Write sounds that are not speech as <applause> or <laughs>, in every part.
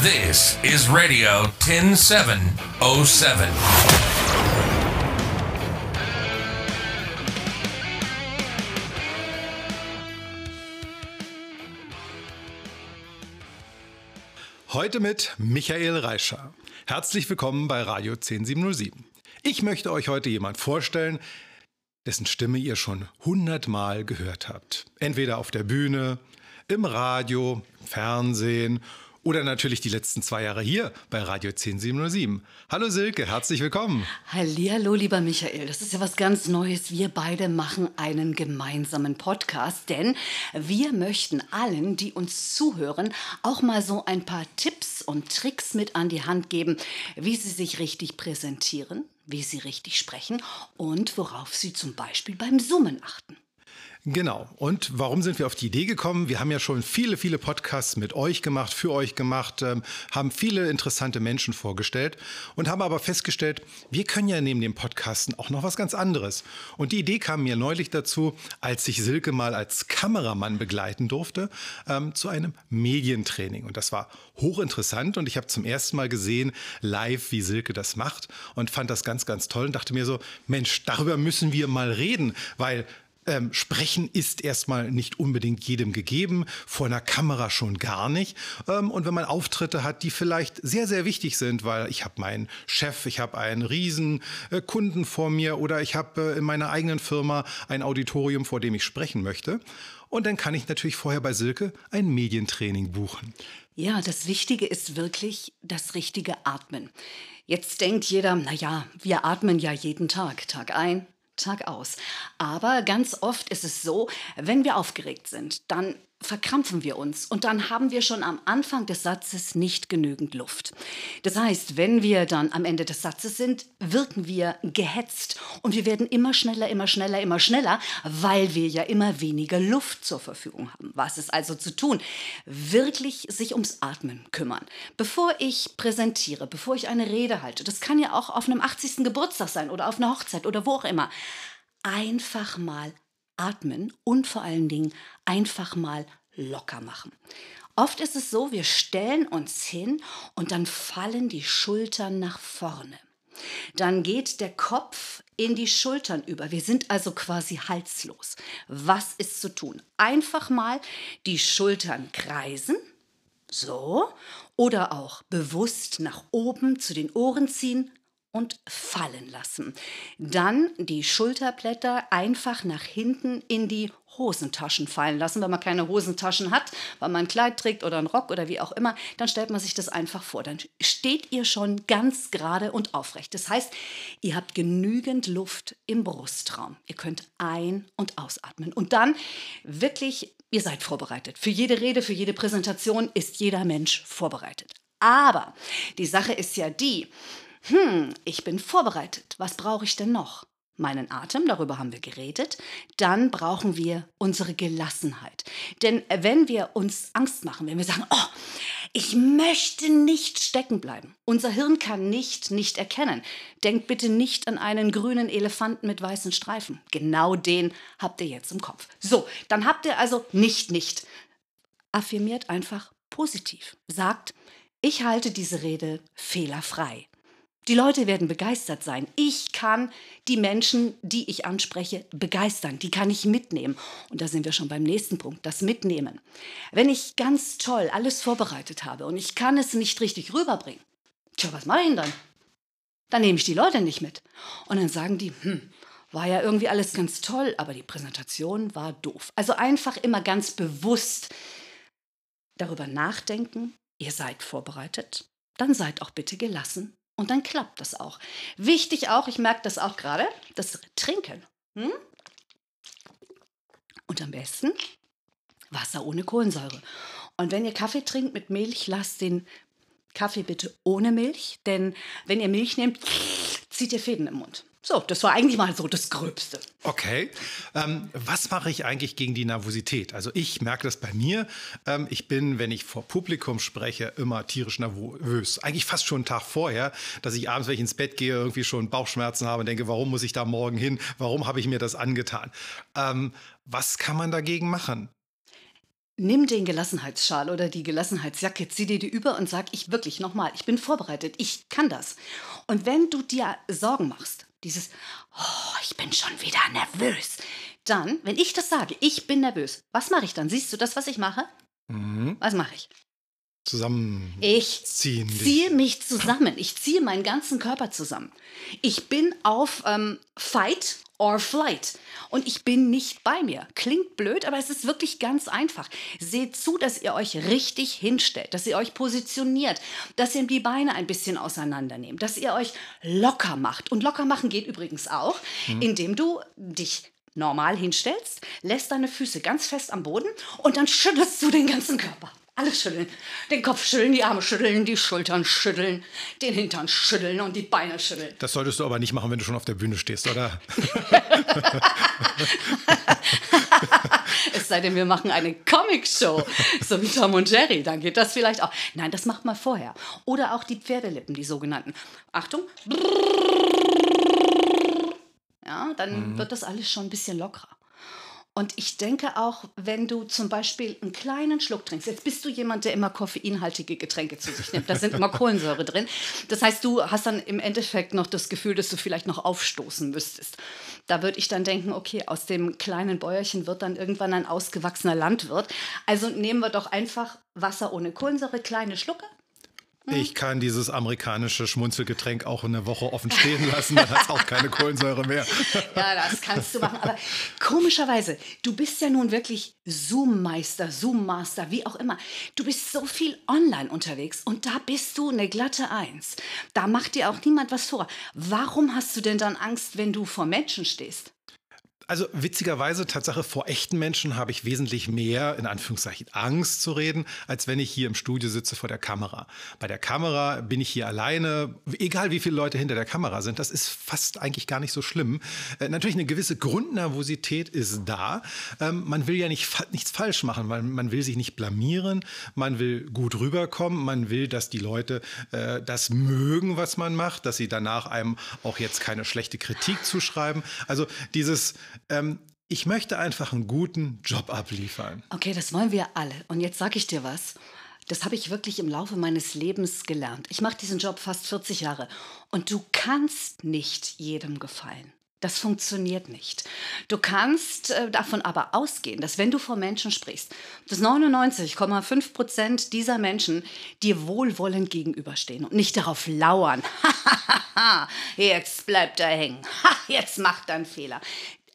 This is Radio 10707. Heute mit Michael Reischer. Herzlich willkommen bei Radio 10707. Ich möchte euch heute jemand vorstellen, dessen Stimme ihr schon hundertmal gehört habt. Entweder auf der Bühne, im Radio, im Fernsehen oder natürlich die letzten zwei Jahre hier bei Radio 10707. Hallo Silke, herzlich willkommen. Hallihallo, lieber Michael. Das ist ja was ganz Neues. Wir beide machen einen gemeinsamen Podcast, denn wir möchten allen, die uns zuhören, auch mal so ein paar Tipps und Tricks mit an die Hand geben, wie sie sich richtig präsentieren, wie sie richtig sprechen und worauf sie zum Beispiel beim Summen achten. Genau. Und warum sind wir auf die Idee gekommen? Wir haben ja schon viele, viele Podcasts mit euch gemacht, für euch gemacht, ähm, haben viele interessante Menschen vorgestellt und haben aber festgestellt, wir können ja neben dem Podcasten auch noch was ganz anderes. Und die Idee kam mir neulich dazu, als ich Silke mal als Kameramann begleiten durfte, ähm, zu einem Medientraining. Und das war hochinteressant und ich habe zum ersten Mal gesehen, live, wie Silke das macht und fand das ganz, ganz toll und dachte mir so, Mensch, darüber müssen wir mal reden, weil ähm, Sprechen ist erstmal nicht unbedingt jedem gegeben, vor einer Kamera schon gar nicht. Ähm, und wenn man Auftritte hat, die vielleicht sehr, sehr wichtig sind, weil ich habe meinen Chef, ich habe einen riesen äh, Kunden vor mir oder ich habe äh, in meiner eigenen Firma ein Auditorium, vor dem ich sprechen möchte. Und dann kann ich natürlich vorher bei Silke ein Medientraining buchen. Ja, das Wichtige ist wirklich das richtige Atmen. Jetzt denkt jeder, naja, wir atmen ja jeden Tag, Tag ein, Tag aus. Aber ganz oft ist es so, wenn wir aufgeregt sind, dann verkrampfen wir uns und dann haben wir schon am Anfang des Satzes nicht genügend Luft. Das heißt, wenn wir dann am Ende des Satzes sind, wirken wir gehetzt und wir werden immer schneller, immer schneller, immer schneller, weil wir ja immer weniger Luft zur Verfügung haben. Was ist also zu tun? Wirklich sich ums Atmen kümmern. Bevor ich präsentiere, bevor ich eine Rede halte, das kann ja auch auf einem 80. Geburtstag sein oder auf einer Hochzeit oder wo auch immer, einfach mal atmen und vor allen Dingen einfach mal locker machen. Oft ist es so, wir stellen uns hin und dann fallen die Schultern nach vorne. Dann geht der Kopf in die Schultern über. Wir sind also quasi halslos. Was ist zu tun? Einfach mal die Schultern kreisen. So. Oder auch bewusst nach oben zu den Ohren ziehen und fallen lassen. Dann die Schulterblätter einfach nach hinten in die Hosentaschen fallen lassen. Wenn man keine Hosentaschen hat, weil man ein Kleid trägt oder einen Rock oder wie auch immer, dann stellt man sich das einfach vor. Dann steht ihr schon ganz gerade und aufrecht. Das heißt, ihr habt genügend Luft im Brustraum. Ihr könnt ein- und ausatmen. Und dann wirklich, ihr seid vorbereitet. Für jede Rede, für jede Präsentation ist jeder Mensch vorbereitet. Aber die Sache ist ja die, hm, ich bin vorbereitet. Was brauche ich denn noch? Meinen Atem, darüber haben wir geredet. Dann brauchen wir unsere Gelassenheit. Denn wenn wir uns Angst machen, wenn wir sagen, oh, ich möchte nicht stecken bleiben. Unser Hirn kann nicht nicht erkennen. Denkt bitte nicht an einen grünen Elefanten mit weißen Streifen. Genau den habt ihr jetzt im Kopf. So, dann habt ihr also nicht nicht. Affirmiert einfach positiv. Sagt, ich halte diese Rede fehlerfrei. Die Leute werden begeistert sein. Ich kann die Menschen, die ich anspreche, begeistern. Die kann ich mitnehmen. Und da sind wir schon beim nächsten Punkt, das Mitnehmen. Wenn ich ganz toll alles vorbereitet habe und ich kann es nicht richtig rüberbringen, tja, was mache ich denn dann? Dann nehme ich die Leute nicht mit. Und dann sagen die, hm, war ja irgendwie alles ganz toll, aber die Präsentation war doof. Also einfach immer ganz bewusst darüber nachdenken, ihr seid vorbereitet, dann seid auch bitte gelassen und dann klappt das auch. Wichtig auch, ich merke das auch gerade, das Trinken. Hm? Und am besten Wasser ohne Kohlensäure. Und wenn ihr Kaffee trinkt mit Milch, lasst den Kaffee bitte ohne Milch, denn wenn ihr Milch nehmt, zieht ihr Fäden im Mund. So, das war eigentlich mal so das Gröbste. Okay. Ähm, was mache ich eigentlich gegen die Nervosität? Also ich merke das bei mir. Ähm, ich bin, wenn ich vor Publikum spreche, immer tierisch nervös. Eigentlich fast schon einen Tag vorher, dass ich abends, wenn ich ins Bett gehe, irgendwie schon Bauchschmerzen habe und denke, warum muss ich da morgen hin? Warum habe ich mir das angetan? Ähm, was kann man dagegen machen? nimm den Gelassenheitsschal oder die Gelassenheitsjacke, zieh dir die über und sag, ich wirklich nochmal, ich bin vorbereitet, ich kann das. Und wenn du dir Sorgen machst, dieses, oh, ich bin schon wieder nervös, dann, wenn ich das sage, ich bin nervös, was mache ich dann? Siehst du das, was ich mache? Mhm. Was mache ich? Zusammen. Ich ziehe mich zusammen. Ich ziehe meinen ganzen Körper zusammen. Ich bin auf ähm, Fight or Flight und ich bin nicht bei mir. Klingt blöd, aber es ist wirklich ganz einfach. Seht zu, dass ihr euch richtig hinstellt, dass ihr euch positioniert, dass ihr die Beine ein bisschen auseinandernehmt, dass ihr euch locker macht. Und locker machen geht übrigens auch, indem du dich normal hinstellst, lässt deine Füße ganz fest am Boden und dann schüttelst du den ganzen Körper. Alles schütteln. Den Kopf schütteln, die Arme schütteln, die Schultern schütteln, den Hintern schütteln und die Beine schütteln. Das solltest du aber nicht machen, wenn du schon auf der Bühne stehst, oder? <laughs> Es sei denn, wir machen eine Comic-Show, so wie Tom und Jerry, dann geht das vielleicht auch. Nein, das macht mal vorher. Oder auch die Pferdelippen, die sogenannten. Achtung. Ja, dann wird das alles schon ein bisschen lockerer. Und ich denke auch, wenn du zum Beispiel einen kleinen Schluck trinkst, jetzt bist du jemand, der immer koffeinhaltige Getränke zu sich nimmt, da sind immer <laughs> Kohlensäure drin. Das heißt, du hast dann im Endeffekt noch das Gefühl, dass du vielleicht noch aufstoßen müsstest. Da würde ich dann denken, okay, aus dem kleinen Bäuerchen wird dann irgendwann ein ausgewachsener Landwirt. Also nehmen wir doch einfach Wasser ohne Kohlensäure, kleine Schlucke. Ich kann dieses amerikanische Schmunzelgetränk auch eine Woche offen stehen lassen, dann hat es auch keine Kohlensäure mehr. Ja, das kannst du machen. Aber komischerweise, du bist ja nun wirklich Zoom-Meister, Zoom-Master, wie auch immer. Du bist so viel online unterwegs und da bist du eine glatte Eins. Da macht dir auch niemand was vor. Warum hast du denn dann Angst, wenn du vor Menschen stehst? Also witzigerweise, Tatsache, vor echten Menschen habe ich wesentlich mehr, in Anführungszeichen, Angst zu reden, als wenn ich hier im Studio sitze vor der Kamera. Bei der Kamera bin ich hier alleine, egal wie viele Leute hinter der Kamera sind, das ist fast eigentlich gar nicht so schlimm. Äh, natürlich eine gewisse Grundnervosität ist da. Ähm, man will ja nicht, fa- nichts falsch machen, man, man will sich nicht blamieren, man will gut rüberkommen, man will, dass die Leute äh, das mögen, was man macht, dass sie danach einem auch jetzt keine schlechte Kritik zuschreiben. Also dieses, ähm, ich möchte einfach einen guten Job abliefern. Okay, das wollen wir alle. Und jetzt sage ich dir was. Das habe ich wirklich im Laufe meines Lebens gelernt. Ich mache diesen Job fast 40 Jahre. Und du kannst nicht jedem gefallen. Das funktioniert nicht. Du kannst äh, davon aber ausgehen, dass wenn du vor Menschen sprichst, dass 99,5 Prozent dieser Menschen dir wohlwollend gegenüberstehen und nicht darauf lauern. <laughs> jetzt bleibt er hängen. <laughs> Ha, jetzt macht er einen Fehler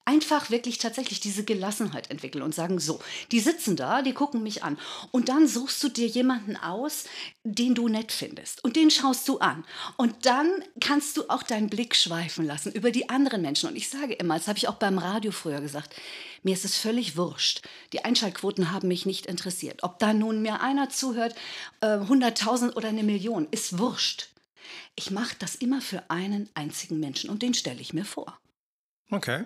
einfach wirklich tatsächlich diese Gelassenheit entwickeln und sagen, so, die sitzen da, die gucken mich an. Und dann suchst du dir jemanden aus, den du nett findest. Und den schaust du an. Und dann kannst du auch deinen Blick schweifen lassen über die anderen Menschen. Und ich sage immer, das habe ich auch beim Radio früher gesagt, mir ist es völlig wurscht. Die Einschaltquoten haben mich nicht interessiert. Ob da nun mir einer zuhört, äh, 100.000 oder eine Million, ist wurscht. Ich mache das immer für einen einzigen Menschen und den stelle ich mir vor. Okay.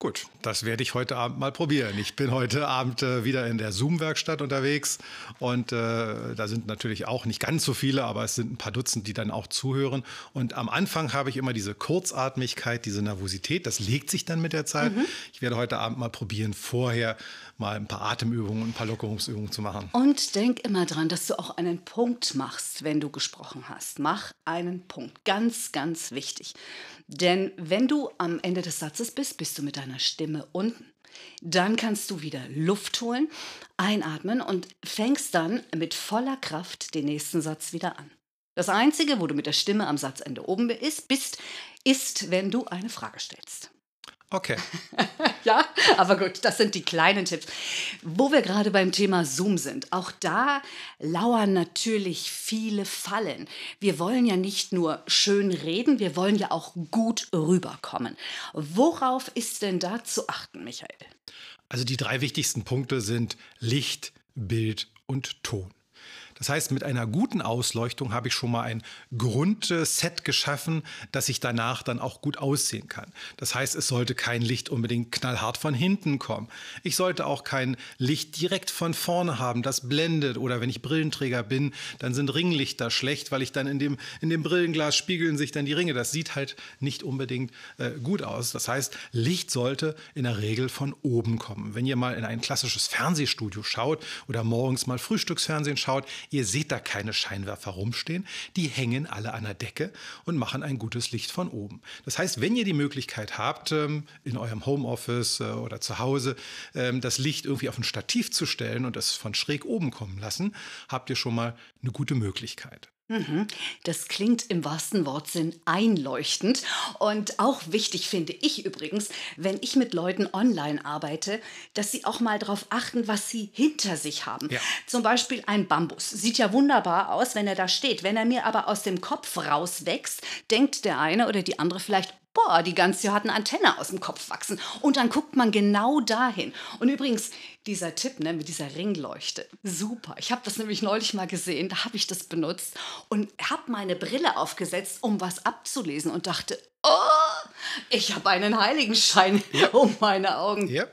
Gut, das werde ich heute Abend mal probieren. Ich bin heute Abend äh, wieder in der Zoom-Werkstatt unterwegs und äh, da sind natürlich auch nicht ganz so viele, aber es sind ein paar Dutzend, die dann auch zuhören. Und am Anfang habe ich immer diese Kurzatmigkeit, diese Nervosität. Das legt sich dann mit der Zeit. Ich werde heute Abend mal probieren, vorher mal ein paar Atemübungen und ein paar Lockerungsübungen zu machen. Und denk immer dran, dass du auch einen Punkt machst, wenn du gesprochen hast. Mach einen Punkt. Ganz, ganz wichtig. Denn wenn du am Ende des Satzes bist, bist du mit deiner Stimme unten. Dann kannst du wieder Luft holen, einatmen und fängst dann mit voller Kraft den nächsten Satz wieder an. Das Einzige, wo du mit der Stimme am Satzende oben bist, bist ist, wenn du eine Frage stellst. Okay. <laughs> Ja, aber gut, das sind die kleinen Tipps. Wo wir gerade beim Thema Zoom sind, auch da lauern natürlich viele Fallen. Wir wollen ja nicht nur schön reden, wir wollen ja auch gut rüberkommen. Worauf ist denn da zu achten, Michael? Also die drei wichtigsten Punkte sind Licht, Bild und Ton. Das heißt, mit einer guten Ausleuchtung habe ich schon mal ein Grundset geschaffen, dass ich danach dann auch gut aussehen kann. Das heißt, es sollte kein Licht unbedingt knallhart von hinten kommen. Ich sollte auch kein Licht direkt von vorne haben, das blendet. Oder wenn ich Brillenträger bin, dann sind Ringlichter schlecht, weil ich dann in dem, in dem Brillenglas spiegeln sich dann die Ringe. Das sieht halt nicht unbedingt äh, gut aus. Das heißt, Licht sollte in der Regel von oben kommen. Wenn ihr mal in ein klassisches Fernsehstudio schaut oder morgens mal Frühstücksfernsehen schaut, ihr seht da keine Scheinwerfer rumstehen. Die hängen alle an der Decke und machen ein gutes Licht von oben. Das heißt, wenn ihr die Möglichkeit habt, ähm, in eurem Homeoffice äh, oder zu Hause ähm, das Licht irgendwie auf ein Stativ zu stellen und es von schräg oben kommen lassen, habt ihr schon mal eine gute Möglichkeit. Mhm. Das klingt im wahrsten Wortsinn einleuchtend. Und auch wichtig finde ich übrigens, wenn ich mit Leuten online arbeite, dass sie auch mal darauf achten, was sie hinter sich haben. Ja. Zum Beispiel ein Bambus. Sieht ja wunderbar aus, wenn er da steht. Wenn er mir aber aus dem Kopf rauswächst, denkt der eine oder die andere vielleicht, boah, die ganze hat eine Antenne aus dem Kopf wachsen. Und dann guckt man genau dahin. Und übrigens, dieser Tipp ne, mit dieser Ringleuchte, super. Ich habe das nämlich neulich mal gesehen, da habe ich das benutzt und habe meine Brille aufgesetzt, um was abzulesen und dachte, oh, ich habe einen Heiligenschein ja. um meine Augen. Ja.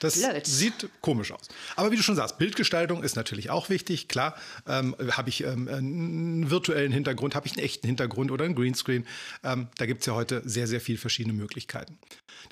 Das Blöd. sieht komisch aus. Aber wie du schon sagst, Bildgestaltung ist natürlich auch wichtig. Klar, ähm, habe ich ähm, einen virtuellen Hintergrund, habe ich einen echten Hintergrund oder einen Greenscreen. Ähm, da gibt es ja heute sehr, sehr viele verschiedene Möglichkeiten.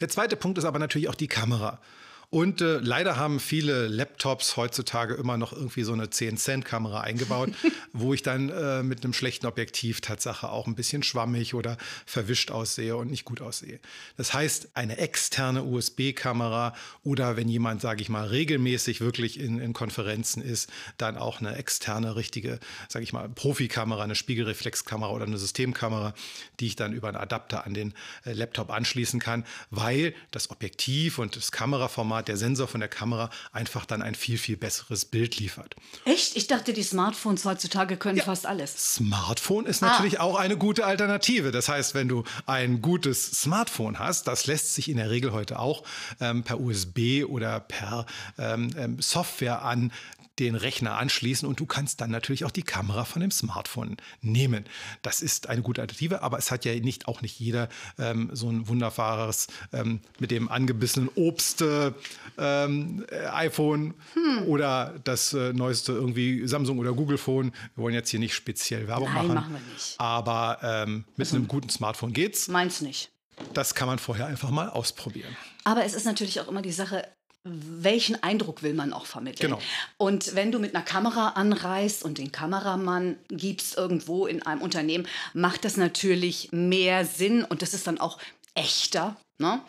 Der zweite Punkt ist aber natürlich auch die Kamera. Und äh, leider haben viele Laptops heutzutage immer noch irgendwie so eine 10-Cent-Kamera eingebaut, <laughs> wo ich dann äh, mit einem schlechten Objektiv Tatsache auch ein bisschen schwammig oder verwischt aussehe und nicht gut aussehe. Das heißt, eine externe USB-Kamera oder wenn jemand, sage ich mal, regelmäßig wirklich in, in Konferenzen ist, dann auch eine externe, richtige, sage ich mal, Profikamera, eine Spiegelreflexkamera oder eine Systemkamera, die ich dann über einen Adapter an den äh, Laptop anschließen kann, weil das Objektiv und das Kameraformat Kamera, der Sensor von der Kamera einfach dann ein viel, viel besseres Bild liefert. Echt? Ich dachte, die Smartphones heutzutage können ja. fast alles. Smartphone ist natürlich ah. auch eine gute Alternative. Das heißt, wenn du ein gutes Smartphone hast, das lässt sich in der Regel heute auch ähm, per USB oder per ähm, ähm Software an den Rechner anschließen und du kannst dann natürlich auch die Kamera von dem Smartphone nehmen. Das ist eine gute Alternative, aber es hat ja nicht auch nicht jeder ähm, so ein wunderbares ähm, mit dem angebissenen Obst äh, ähm, iPhone hm. oder das äh, neueste irgendwie Samsung oder Google Phone. Wir wollen jetzt hier nicht speziell Werbung Nein, machen. machen wir nicht. Aber ähm, mit also, einem guten Smartphone geht's. Meins nicht. Das kann man vorher einfach mal ausprobieren. Aber es ist natürlich auch immer die Sache, welchen Eindruck will man auch vermitteln. Genau. Und wenn du mit einer Kamera anreist und den Kameramann gibst irgendwo in einem Unternehmen, macht das natürlich mehr Sinn und das ist dann auch echter. Ne?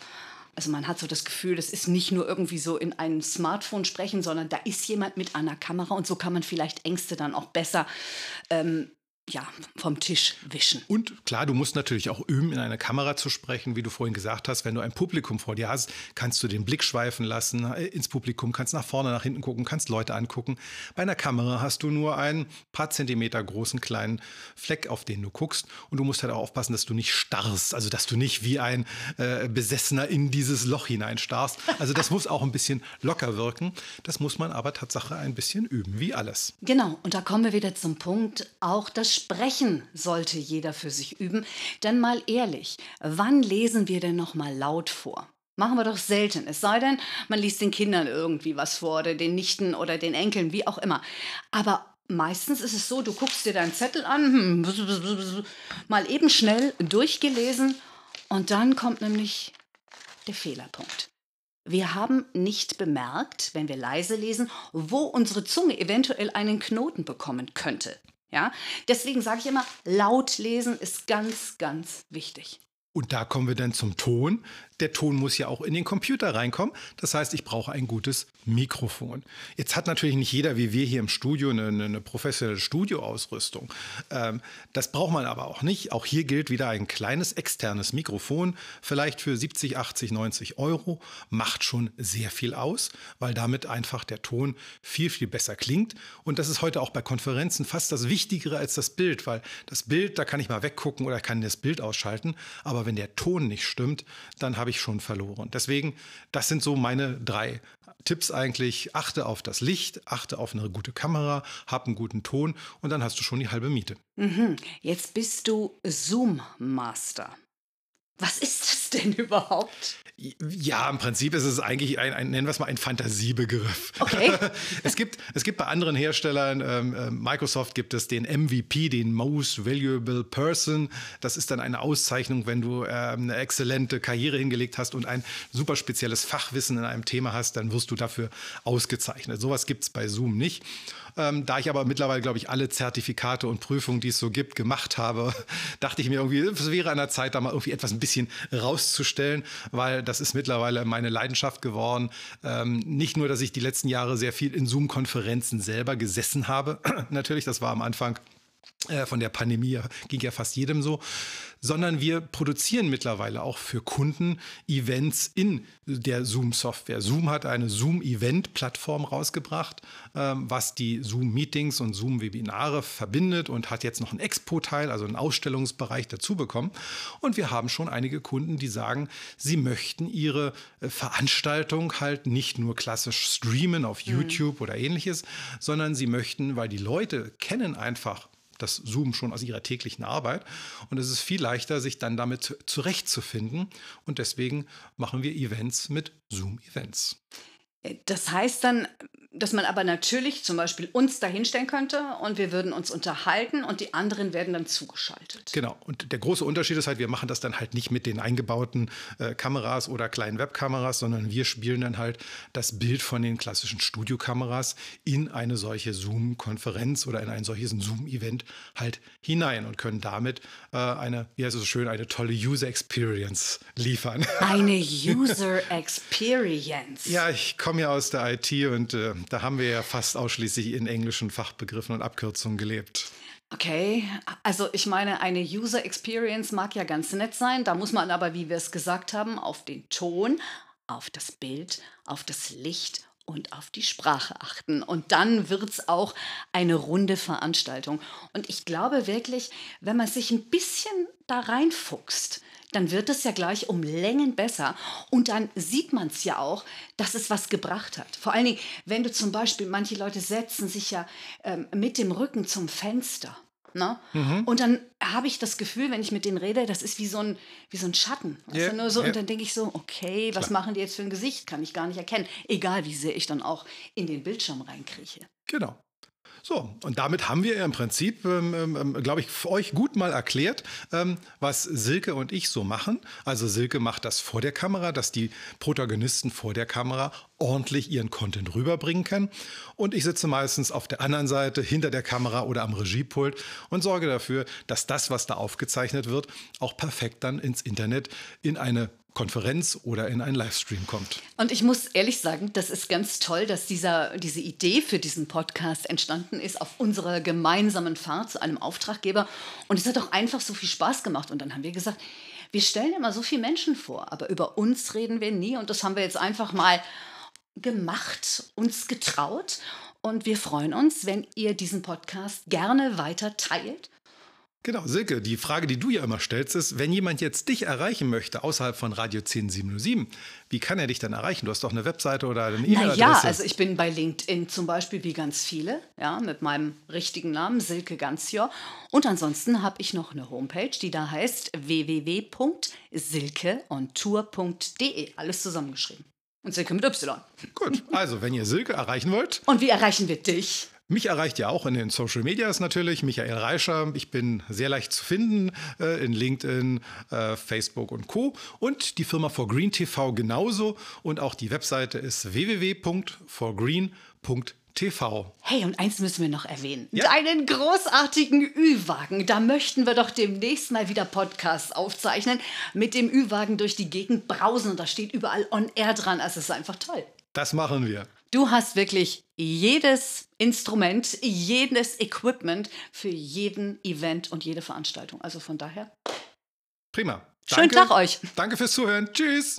Also man hat so das Gefühl, das ist nicht nur irgendwie so in einem Smartphone sprechen, sondern da ist jemand mit einer Kamera und so kann man vielleicht Ängste dann auch besser ähm, ja, vom Tisch wischen. Und klar, du musst natürlich auch üben, in eine Kamera zu sprechen, wie du vorhin gesagt hast. Wenn du ein Publikum vor dir hast, kannst du den Blick schweifen lassen äh, ins Publikum, kannst nach vorne, nach hinten gucken, kannst Leute angucken. Bei einer Kamera hast du nur einen paar Zentimeter großen kleinen Fleck, auf den du guckst. Und du musst halt auch aufpassen, dass du nicht starrst, also dass du nicht wie ein äh, Besessener in dieses Loch hineinstarrst. Also das muss auch ein bisschen locker wirken. Das muss man aber Tatsache ein bisschen üben, wie alles. Genau, und da kommen wir wieder zum Punkt, auch das Sprechen sollte jeder für sich üben. Denn mal ehrlich, wann lesen wir denn noch mal laut vor? Machen wir doch selten. Es sei denn, man liest den Kindern irgendwie was vor oder den Nichten oder den Enkeln, wie auch immer. Aber meistens ist es so, du guckst dir deinen Zettel an, hm, mal eben schnell durchgelesen und dann kommt nämlich der Fehlerpunkt. Wir haben nicht bemerkt, wenn wir leise lesen, wo unsere Zunge eventuell einen Knoten bekommen könnte. Ja, deswegen sage ich immer, laut lesen ist ganz, ganz wichtig. Und da kommen wir dann zum Ton der Ton muss ja auch in den Computer reinkommen. Das heißt, ich brauche ein gutes Mikrofon. Jetzt hat natürlich nicht jeder wie wir hier im Studio eine, eine professionelle Studioausrüstung. Ähm, das braucht man aber auch nicht. Auch hier gilt wieder ein kleines externes Mikrofon, vielleicht für 70, 80, 90 Euro, macht schon sehr viel aus, weil damit einfach der Ton viel, viel besser klingt. Und das ist heute auch bei Konferenzen fast das Wichtigere als das Bild, weil das Bild, da kann ich mal weggucken oder kann das Bild ausschalten. Aber wenn der Ton nicht stimmt, dann habe ich schon verloren. Deswegen, das sind so meine drei Tipps eigentlich, achte auf das Licht, achte auf eine gute Kamera, hab einen guten Ton und dann hast du schon die halbe Miete. Mhm. Jetzt bist du Zoom Master. Was ist das denn überhaupt? Ja, im Prinzip ist es eigentlich ein, ein nennen wir es mal ein Fantasiebegriff. Okay. <laughs> es, gibt, es gibt bei anderen Herstellern, ähm, äh, Microsoft gibt es den MVP, den Most Valuable Person. Das ist dann eine Auszeichnung, wenn du ähm, eine exzellente Karriere hingelegt hast und ein super spezielles Fachwissen in einem Thema hast, dann wirst du dafür ausgezeichnet. Sowas gibt es bei Zoom nicht. Ähm, da ich aber mittlerweile, glaube ich, alle Zertifikate und Prüfungen, die es so gibt, gemacht habe, <laughs> dachte ich mir irgendwie, es wäre an der Zeit, da mal irgendwie etwas ein bisschen rauszustellen, weil das ist mittlerweile meine Leidenschaft geworden. Ähm, nicht nur, dass ich die letzten Jahre sehr viel in Zoom-Konferenzen selber gesessen habe. <clears throat> Natürlich, das war am Anfang von der Pandemie ging ja fast jedem so, sondern wir produzieren mittlerweile auch für Kunden Events in der Zoom-Software. Zoom hat eine Zoom-Event-Plattform rausgebracht, ähm, was die Zoom-Meetings und Zoom-Webinare verbindet und hat jetzt noch einen Expo-Teil, also einen Ausstellungsbereich dazu bekommen. Und wir haben schon einige Kunden, die sagen, sie möchten ihre äh, Veranstaltung halt nicht nur klassisch streamen auf mhm. YouTube mhm. oder ähnliches, sondern sie möchten, weil die Leute kennen einfach das Zoom schon aus ihrer täglichen Arbeit. Und es ist viel leichter, sich dann damit zurechtzufinden. Und deswegen machen wir Events mit Zoom-Events. Das heißt dann, dass man aber natürlich zum Beispiel uns dahinstellen könnte und wir würden uns unterhalten und die anderen werden dann zugeschaltet. Genau. Und der große Unterschied ist halt, wir machen das dann halt nicht mit den eingebauten äh, Kameras oder kleinen Webkameras, sondern wir spielen dann halt das Bild von den klassischen Studiokameras in eine solche Zoom-Konferenz oder in ein solches Zoom-Event halt hinein und können damit äh, eine, wie heißt es so schön, eine tolle User Experience liefern. Eine <laughs> User Experience. ja, ich komme ja aus der IT und äh, da haben wir ja fast ausschließlich in englischen Fachbegriffen und Abkürzungen gelebt. Okay, also ich meine, eine User Experience mag ja ganz nett sein. Da muss man aber, wie wir es gesagt haben, auf den Ton, auf das Bild, auf das Licht und auf die Sprache achten. Und dann wird es auch eine runde Veranstaltung. Und ich glaube wirklich, wenn man sich ein bisschen da reinfuchst, dann wird es ja gleich um Längen besser. Und dann sieht man es ja auch, dass es was gebracht hat. Vor allen Dingen, wenn du zum Beispiel, manche Leute setzen sich ja ähm, mit dem Rücken zum Fenster. Ne? Mhm. Und dann habe ich das Gefühl, wenn ich mit denen rede, das ist wie so ein, wie so ein Schatten. Yeah, nur so, yeah. Und dann denke ich so, okay, was Klar. machen die jetzt für ein Gesicht? Kann ich gar nicht erkennen. Egal, wie sehr ich dann auch in den Bildschirm reinkrieche. Genau. So, und damit haben wir im Prinzip, ähm, ähm, ähm glaube ich, euch gut mal erklärt, ähm, was Silke und ich so machen. Also Silke macht das vor der Kamera, dass die Protagonisten vor der Kamera ordentlich ihren Content rüberbringen können. Und ich sitze meistens auf der anderen Seite, hinter der Kamera oder am Regiepult und sorge dafür, dass das, was da aufgezeichnet wird, auch perfekt dann ins Internet in eine Konferenz oder in einen Livestream kommt. Und ich muss ehrlich sagen, das ist ganz toll, dass dieser, diese Idee für diesen Podcast entstanden ist auf unserer gemeinsamen Fahrt zu einem Auftraggeber. Und es hat auch einfach so viel Spaß gemacht. Und dann haben wir gesagt, wir stellen immer so viele Menschen vor, aber über uns reden wir nie. Und das haben wir jetzt einfach mal gemacht, uns getraut. Und wir freuen uns, wenn ihr diesen Podcast gerne weiter teilt Genau, Silke, die Frage, die du ja immer stellst, ist, wenn jemand jetzt dich erreichen möchte außerhalb von Radio 10707, wie kann er dich dann erreichen? Du hast doch eine Webseite oder eine E-Mail-Adresse. Ja, also ich bin bei LinkedIn zum Beispiel wie ganz viele, ja, mit meinem richtigen Namen Silke Ganzjör. Und ansonsten habe ich noch eine Homepage, die da heißt www.silkeontour.de. Alles zusammengeschrieben. Und Silke mit Y. Gut, also wenn ihr Silke erreichen wollt. Und wie erreichen wir dich? Mich erreicht ja auch in den Social Medias natürlich, Michael Reischer. Ich bin sehr leicht zu finden äh, in LinkedIn, äh, Facebook und Co. Und die Firma For Green TV genauso. Und auch die Webseite ist www.forgreen.tv. Hey, und eins müssen wir noch erwähnen. Ja? Deinen großartigen Ü-Wagen. Da möchten wir doch demnächst mal wieder Podcasts aufzeichnen. Mit dem Ü-Wagen durch die Gegend brausen und da steht überall On Air dran. Also, es ist einfach toll. Das machen wir. Du hast wirklich jedes Instrument, jedes Equipment für jeden Event und jede Veranstaltung. Also von daher. Prima. Danke. Schönen Tag euch. Danke fürs Zuhören. Tschüss.